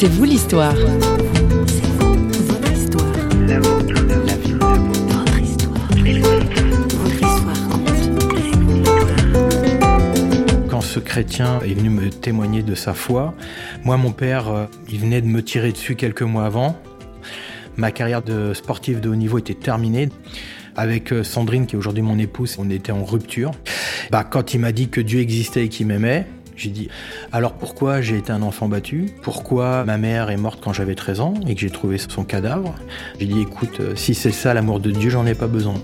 C'est vous l'histoire. Quand ce chrétien est venu me témoigner de sa foi, moi mon père, euh, il venait de me tirer dessus quelques mois avant. Ma carrière de sportif de haut niveau était terminée. Avec euh, Sandrine, qui est aujourd'hui mon épouse, on était en rupture. Bah, quand il m'a dit que Dieu existait et qu'il m'aimait, j'ai dit alors pourquoi j'ai été un enfant battu? Pourquoi ma mère est morte quand j'avais 13 ans et que j'ai trouvé son cadavre? J'ai dit écoute, euh, si c'est ça l'amour de Dieu, j'en ai pas besoin.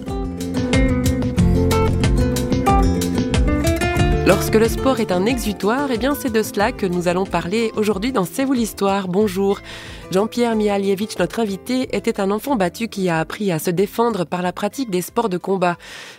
Lorsque le sport est un exutoire, eh bien c'est de cela que nous allons parler aujourd'hui dans C'est vous l'histoire. Bonjour. Jean-Pierre Mialievitch, notre invité, était un enfant battu qui a appris à se défendre par la pratique des sports de combat.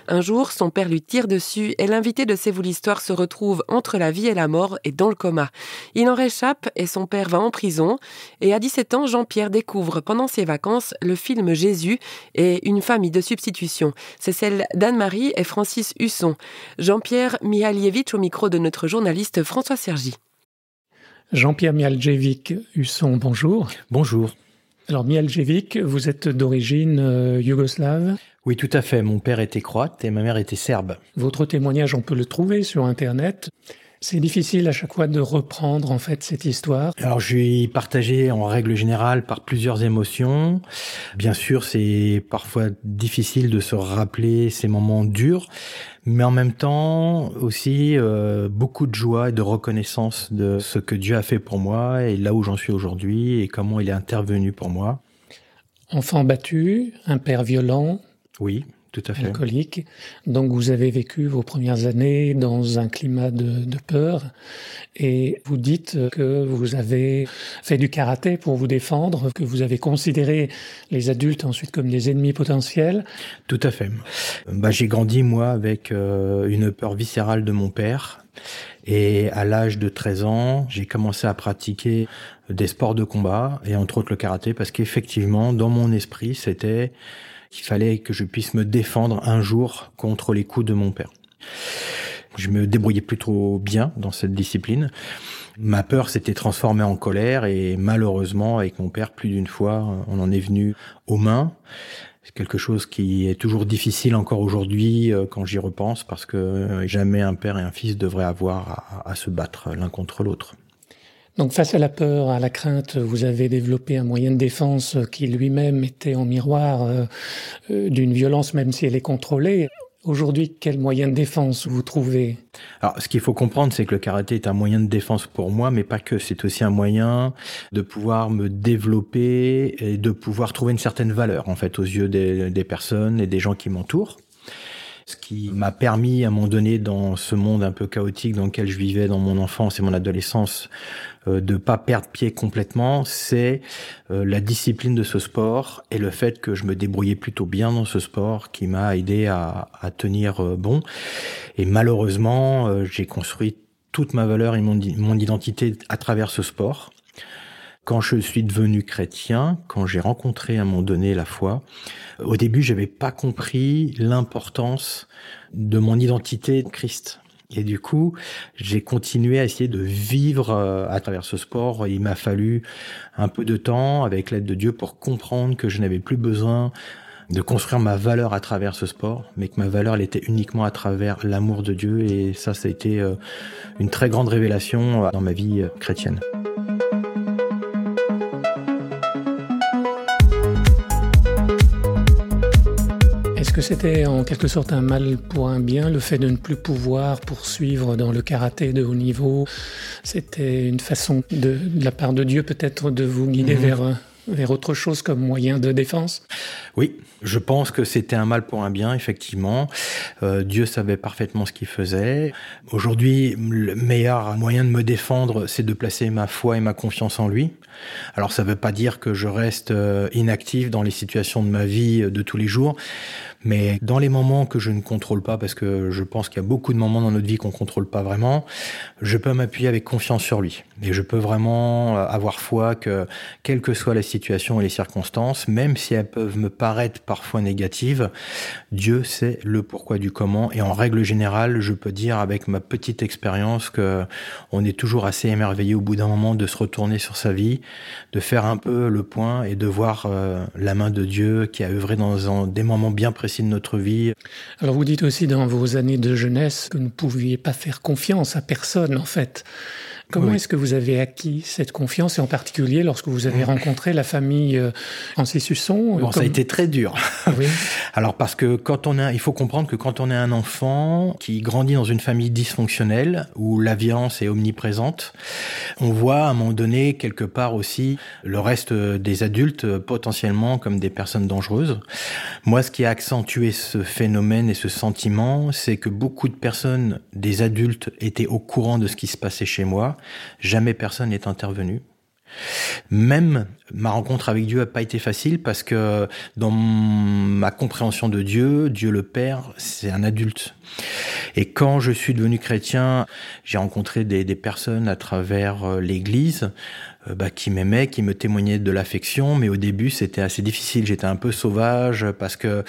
Un jour, son père lui tire dessus et l'invité de C'est l'histoire se retrouve entre la vie et la mort et dans le coma. Il en réchappe et son père va en prison. Et à 17 ans, Jean-Pierre découvre pendant ses vacances le film Jésus et une famille de substitution. C'est celle d'Anne-Marie et Francis Husson. Jean-Pierre Mialievitch au micro de notre journaliste François Sergi. Jean-Pierre Mialjevic Husson, bonjour. Bonjour. Alors Mialjevic, vous êtes d'origine euh, yougoslave? Oui, tout à fait. Mon père était croate et ma mère était serbe. Votre témoignage, on peut le trouver sur Internet. C'est difficile à chaque fois de reprendre en fait cette histoire. Alors je suis partagé en règle générale par plusieurs émotions. Bien sûr, c'est parfois difficile de se rappeler ces moments durs, mais en même temps aussi euh, beaucoup de joie et de reconnaissance de ce que Dieu a fait pour moi et là où j'en suis aujourd'hui et comment il est intervenu pour moi. Enfant battu, un père violent. Oui. Tout à fait. Alcoolique. Donc vous avez vécu vos premières années dans un climat de, de, peur et vous dites que vous avez fait du karaté pour vous défendre, que vous avez considéré les adultes ensuite comme des ennemis potentiels. Tout à fait. Bah, j'ai grandi moi avec euh, une peur viscérale de mon père et à l'âge de 13 ans, j'ai commencé à pratiquer des sports de combat et entre autres le karaté parce qu'effectivement dans mon esprit c'était qu'il fallait que je puisse me défendre un jour contre les coups de mon père. Je me débrouillais plutôt bien dans cette discipline. Ma peur s'était transformée en colère et malheureusement, avec mon père, plus d'une fois, on en est venu aux mains. C'est quelque chose qui est toujours difficile encore aujourd'hui euh, quand j'y repense parce que jamais un père et un fils devraient avoir à se battre l'un contre l'autre. Donc face à la peur, à la crainte, vous avez développé un moyen de défense qui lui-même était en miroir euh, euh, d'une violence même si elle est contrôlée. Aujourd'hui, quel moyen de défense vous trouvez? Alors, ce qu'il faut comprendre, c'est que le karaté est un moyen de défense pour moi, mais pas que. C'est aussi un moyen de pouvoir me développer et de pouvoir trouver une certaine valeur, en fait, aux yeux des, des personnes et des gens qui m'entourent ce qui m'a permis à un moment donné dans ce monde un peu chaotique dans lequel je vivais dans mon enfance et mon adolescence euh, de pas perdre pied complètement, c'est euh, la discipline de ce sport et le fait que je me débrouillais plutôt bien dans ce sport qui m'a aidé à, à tenir euh, bon. Et malheureusement, euh, j'ai construit toute ma valeur et mon, mon identité à travers ce sport. Quand je suis devenu chrétien, quand j'ai rencontré à un moment donné la foi, au début, j'avais pas compris l'importance de mon identité de Christ. Et du coup, j'ai continué à essayer de vivre à travers ce sport. Il m'a fallu un peu de temps, avec l'aide de Dieu, pour comprendre que je n'avais plus besoin de construire ma valeur à travers ce sport, mais que ma valeur, elle était uniquement à travers l'amour de Dieu. Et ça, ça a été une très grande révélation dans ma vie chrétienne. Que c'était en quelque sorte un mal pour un bien, le fait de ne plus pouvoir poursuivre dans le karaté de haut niveau C'était une façon de, de, la part de Dieu peut-être de vous guider mmh. vers, vers autre chose comme moyen de défense? Oui, je pense que c'était un mal pour un bien, effectivement. Euh, Dieu savait parfaitement ce qu'il faisait. Aujourd'hui, le meilleur moyen de me défendre, c'est de placer ma foi et ma confiance en lui. Alors ça ne veut pas dire que je reste euh, inactif dans les situations de ma vie de tous les jours, mais dans les moments que je ne contrôle pas, parce que je pense qu'il y a beaucoup de moments dans notre vie qu'on contrôle pas vraiment, je peux m'appuyer avec confiance sur lui. Et je peux vraiment avoir foi que, quelle que soit la situation, et les circonstances, même si elles peuvent me paraître parfois négatives, Dieu sait le pourquoi du comment. Et en règle générale, je peux dire avec ma petite expérience que on est toujours assez émerveillé au bout d'un moment de se retourner sur sa vie, de faire un peu le point et de voir euh, la main de Dieu qui a œuvré dans des moments bien précis Alors vous dites aussi dans vos années de jeunesse que vous ne pouviez pas faire confiance à personne en fait. Comment est-ce que vous avez acquis cette confiance, et en particulier lorsque vous avez rencontré la famille euh, Francis Husson Bon, ça a été très dur. Oui. Alors parce que quand on a, il faut comprendre que quand on est un enfant qui grandit dans une famille dysfonctionnelle où la violence est omniprésente, on voit à un moment donné quelque part aussi le reste des adultes potentiellement comme des personnes dangereuses. Moi, ce qui a accentué ce phénomène et ce sentiment, c'est que beaucoup de personnes, des adultes, étaient au courant de ce qui se passait chez moi Jamais personne n'est intervenu. Même ma rencontre avec Dieu n'a pas été facile parce que dans ma compréhension de Dieu, Dieu le Père, c'est un adulte. Et quand je suis devenu chrétien, j'ai rencontré des, personnes à travers euh, l'Église euh, bah, qui m'aimaient, qui me témoignaient de l'affection, mais au début c'était assez difficile. J'étais un peu sauvage parce que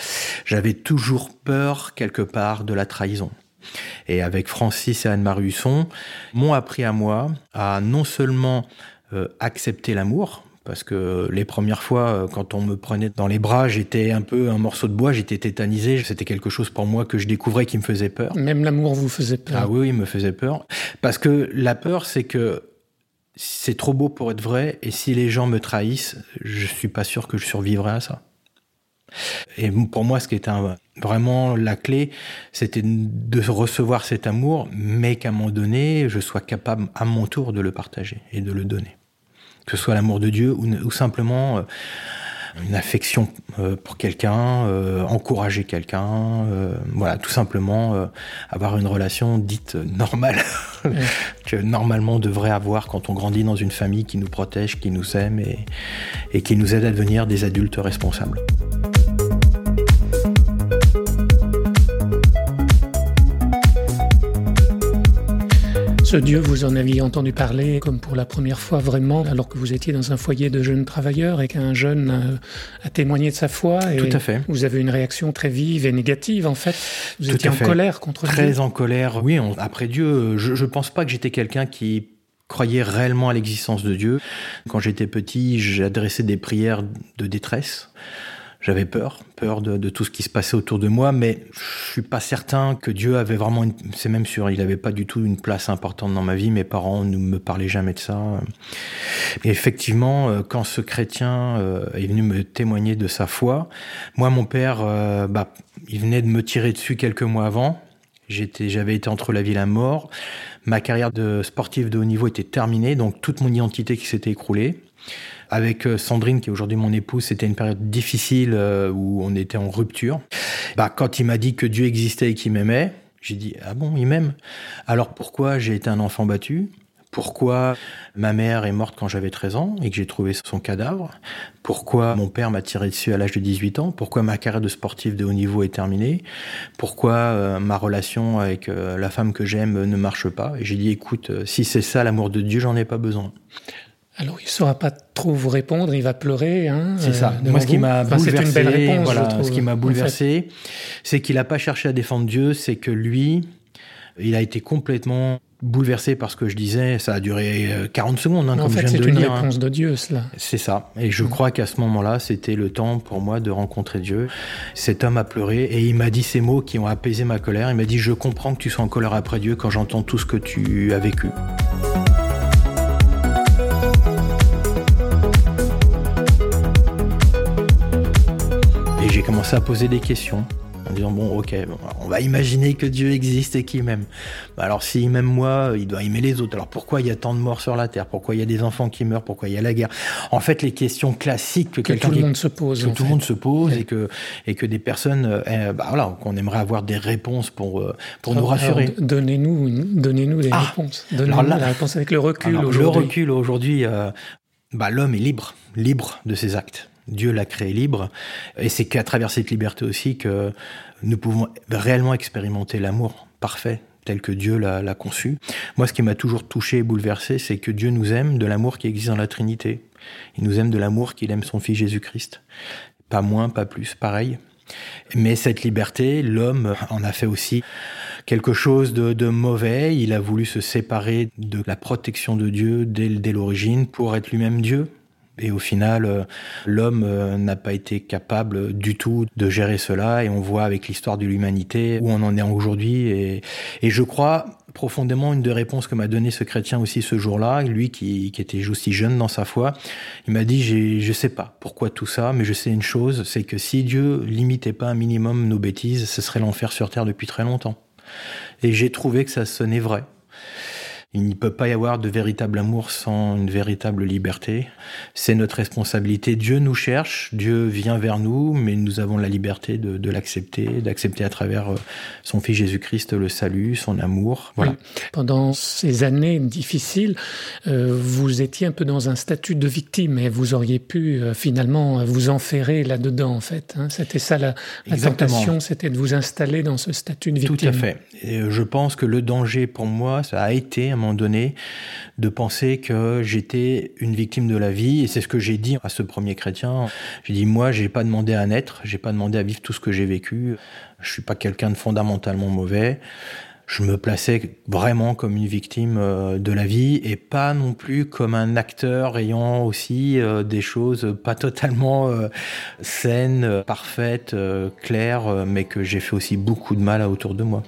j'avais toujours peur quelque part de la trahison et avec Francis et Anne-Marie Husson, m'ont appris à moi à non seulement euh, accepter l'amour, parce que les premières fois, euh, quand on me prenait dans les bras, j'étais un peu un morceau de bois, j'étais tétanisé, c'était quelque chose pour moi que je découvrais qui me faisait peur. Même l'amour vous faisait peur Ah oui, il me faisait peur. Parce que la peur, c'est que c'est trop beau pour être vrai, et si les gens me trahissent, je suis pas sûr que je survivrai à ça. Et pour moi, ce qui était vraiment la clé, c'était de recevoir cet amour, mais qu'à un moment donné, je sois capable à mon tour de le partager et de le donner. Que ce soit l'amour de Dieu ou, simplement euh, une affection euh, pour quelqu'un, euh, encourager quelqu'un, voilà, tout simplement avoir une relation dite normale que normalement on devrait avoir quand on grandit dans une famille qui nous protège, qui nous aime et qui nous aide à devenir des adultes responsables. Ce Dieu, vous en aviez entendu parler comme pour la première fois vraiment, alors que vous étiez dans un foyer de jeunes travailleurs et qu'un jeune a, témoigné de sa foi. Et Tout à fait. Vous avez une réaction très vive et négative en fait? Vous étiez en colère contre Dieu? Très en colère, oui. après Dieu, je ne pense pas que j'étais quelqu'un qui croyait réellement à l'existence de Dieu. Quand j'étais petit, j'adressais des prières de détresse. J'avais peur, peur de, tout ce qui se passait autour de moi, mais je suis pas certain que Dieu avait vraiment, c'est même sûr, il n'avait pas du tout une place importante dans ma vie. Mes parents ne me parlaient jamais de ça. Et effectivement, euh, quand ce chrétien euh, est venu me témoigner de sa foi, moi, mon père, euh, bah, il venait de me tirer dessus quelques mois avant. J'étais, j'avais été entre la vie et la mort. Ma carrière de sportif de haut niveau était terminée, donc toute mon identité qui s'était écroulée. Avec euh, Sandrine, qui est aujourd'hui mon épouse, c'était une période difficile euh, où on était en rupture. Bah, quand il m'a dit que Dieu existait et qu'il m'aimait, j'ai dit ah bon, il m'aime? Alors pourquoi j'ai été un enfant battu? Pourquoi ma mère est morte quand j'avais 13 ans et que j'ai trouvé son cadavre, pourquoi mon père m'a tiré dessus à l'âge de 18 ans, pourquoi ma carrière de sportif de haut niveau est terminée, pourquoi euh, ma relation avec la femme que j'aime ne marche pas? Et j'ai dit, écoute, si c'est ça l'amour de Dieu, j'en ai pas besoin. Alors, il ne saura pas trop vous répondre, il va pleurer. Hein, c'est ça. Euh, Moi, ce qui m'a bouleversé, voilà, ce qui m'a bouleversé, c'est qu'il n'a pas cherché à défendre Dieu, c'est que lui, il a été complètement bouleversé par ce que je disais. Ça a duré 40 euh, secondes, hein, comme je viens de le dire. C'est une réponse de Dieu, cela. C'est ça. Et je mm. crois qu'à ce moment-là, c'était le temps pour moi de rencontrer Dieu. Cet homme a pleuré et il m'a dit ces mots qui ont apaisé ma colère. Il m'a dit, je comprends que tu sois en colère après Dieu quand j'entends tout ce que tu as vécu. J'ai commencé à poser des questions en disant bon ok on va imaginer que Dieu existe et qu'il m'aime. Bah, alors s'il m'aime moi il doit aimer les autres. Alors pourquoi il y a tant de morts sur la terre? Pourquoi il y a des enfants qui meurent? Pourquoi il y a la guerre? En fait les questions classiques que, tout le monde se pose que tout le monde se pose et que et que des personnes euh, bah, voilà qu'on aimerait avoir des réponses pour euh, pour nous rassurer. donnez-nous donnez-nous des ah, réponses. Donnez-nous la réponse avec le recul aujourd'hui. le recul aujourd'hui euh, bah, l'homme est libre libre de ses actes Dieu l'a créé libre. Et c'est qu'à travers cette liberté aussi que nous pouvons réellement expérimenter l'amour parfait tel que Dieu l'a conçu. Moi, ce qui m'a toujours touché et bouleversé, c'est que Dieu nous aime de l'amour qui existe dans la Trinité. Il nous aime de l'amour qu'il aime son Fils Jésus-Christ. Pas moins, pas plus, pareil. Mais cette liberté, l'homme en a fait aussi quelque chose de, mauvais. Il a voulu se séparer de la protection de Dieu dès, dès l'origine pour être lui-même Dieu. Et au final, euh, l'homme euh, n'a pas été capable du tout de gérer cela. Et on voit avec l'histoire de l'humanité où on en est aujourd'hui. Et, et je crois profondément une des réponses que m'a donné ce chrétien aussi ce jour-là, lui qui, qui était aussi jeune dans sa foi. Il m'a dit, je sais pas pourquoi tout ça, mais je sais une chose, c'est que si Dieu limitait pas un minimum nos bêtises, ce serait l'enfer sur terre depuis très longtemps. Et j'ai trouvé que ça sonnait vrai. Il ne peut pas y avoir de véritable amour sans une véritable liberté. C'est notre responsabilité. Dieu nous cherche, Dieu vient vers nous, mais nous avons la liberté de, l'accepter, d'accepter à travers euh, son Fils Jésus-Christ le salut, son amour. Voilà. Pendant ces années difficiles, euh, vous étiez un peu dans un statut de victime et vous auriez pu euh, finalement vous enferrer là-dedans, en fait. Hein. C'était ça la, la tentation, c'était de vous installer dans ce statut de victime. Tout à fait. Et je pense que le danger pour moi, ça a été un donné, de penser que j'étais une victime de la vie. Et c'est ce que j'ai dit à ce premier chrétien. J'ai dit, moi, j'ai pas demandé à naître, j'ai pas demandé à vivre tout ce que j'ai vécu. Je suis pas quelqu'un de fondamentalement mauvais je me plaçais vraiment comme une victime euh, de la vie et pas non plus comme un acteur ayant aussi euh, des choses pas totalement euh, saines, parfaites, claires, mais que j'ai fait aussi beaucoup de mal à autour de moi.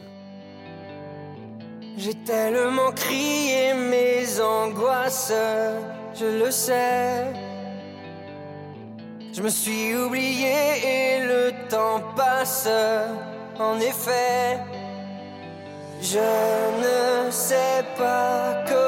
J'ai tellement crié mes angoisses, je le sais. Je me suis oublié et le temps passe, en effet. Je ne sais pas comment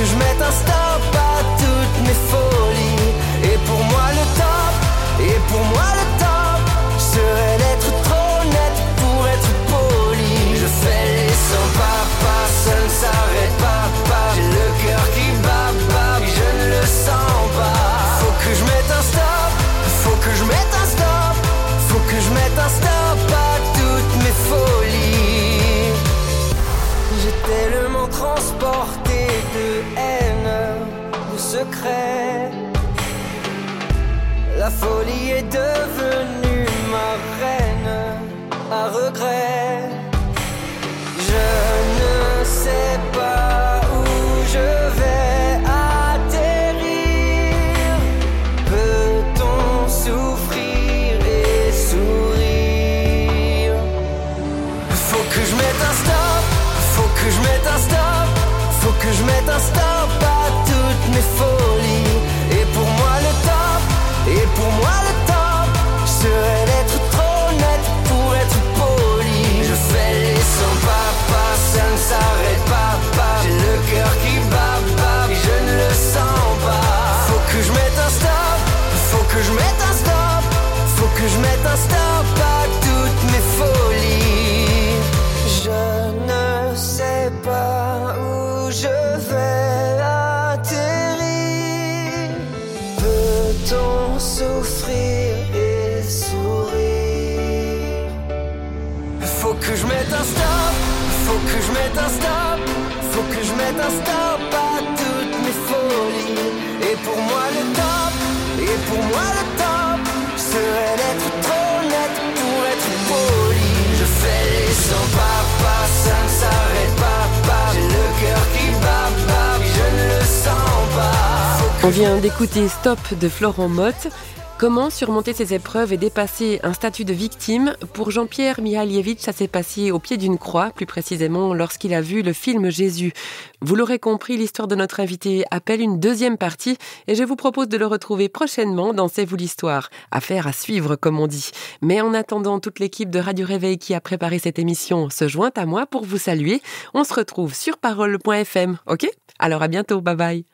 que je mette un stop à toutes mes folies. Et pour moi le top, et pour moi le top, serait d'être trop net pour être poli. Je fais les 100 pas, pas, ça ne s'arrête pas, pas. J'ai le cœur qui bat, bat, mais je ne le sens pas. Faut que je mette un stop, faut que je mette un stop, faut que je mette un stop à toutes mes folies. J'ai tellement transporté haine, de secret. La folie est devenue ma reine, à regret. Je ne sais pas où je vais atterrir. Peut-on souffrir et sourire? Faut que je mette un stop, faut que je mette un stop que je mette un stop à toutes mes folies. Et pour moi le top, et pour moi le top, serait d'être trop net pour être poli. Je fais les 100 pas, pas, ça ne s'arrête pas, pas. J'ai le cœur qui bat, bat, et je ne le sens pas. Faut que je mette un stop, faut que je mette un stop, faut que je mette un stop à Faut que je mette un stop à toutes mes folies. Et pour moi le top, et pour moi le top Serait d'être trop net pour être poli. Je fais les 100 pas, pas, ça ne s'arrête pas, pas. J'ai le cœur qui on vient d'écouter Stop de Florent Motte. Comment surmonter ces épreuves et dépasser un statut de victime Pour Jean-Pierre Mihalievitch, ça s'est passé au pied d'une croix, plus précisément lorsqu'il a vu le film Jésus. Vous l'aurez compris, l'histoire de notre invité appelle une deuxième partie et je vous propose de le retrouver prochainement dans C'est vous l'histoire. Affaire à suivre, comme on dit. Mais en attendant, toute l'équipe de Radio Réveil qui a préparé cette émission se joint à moi pour vous saluer. On se retrouve sur parole.fm, ok? Alors à bientôt, bye bye.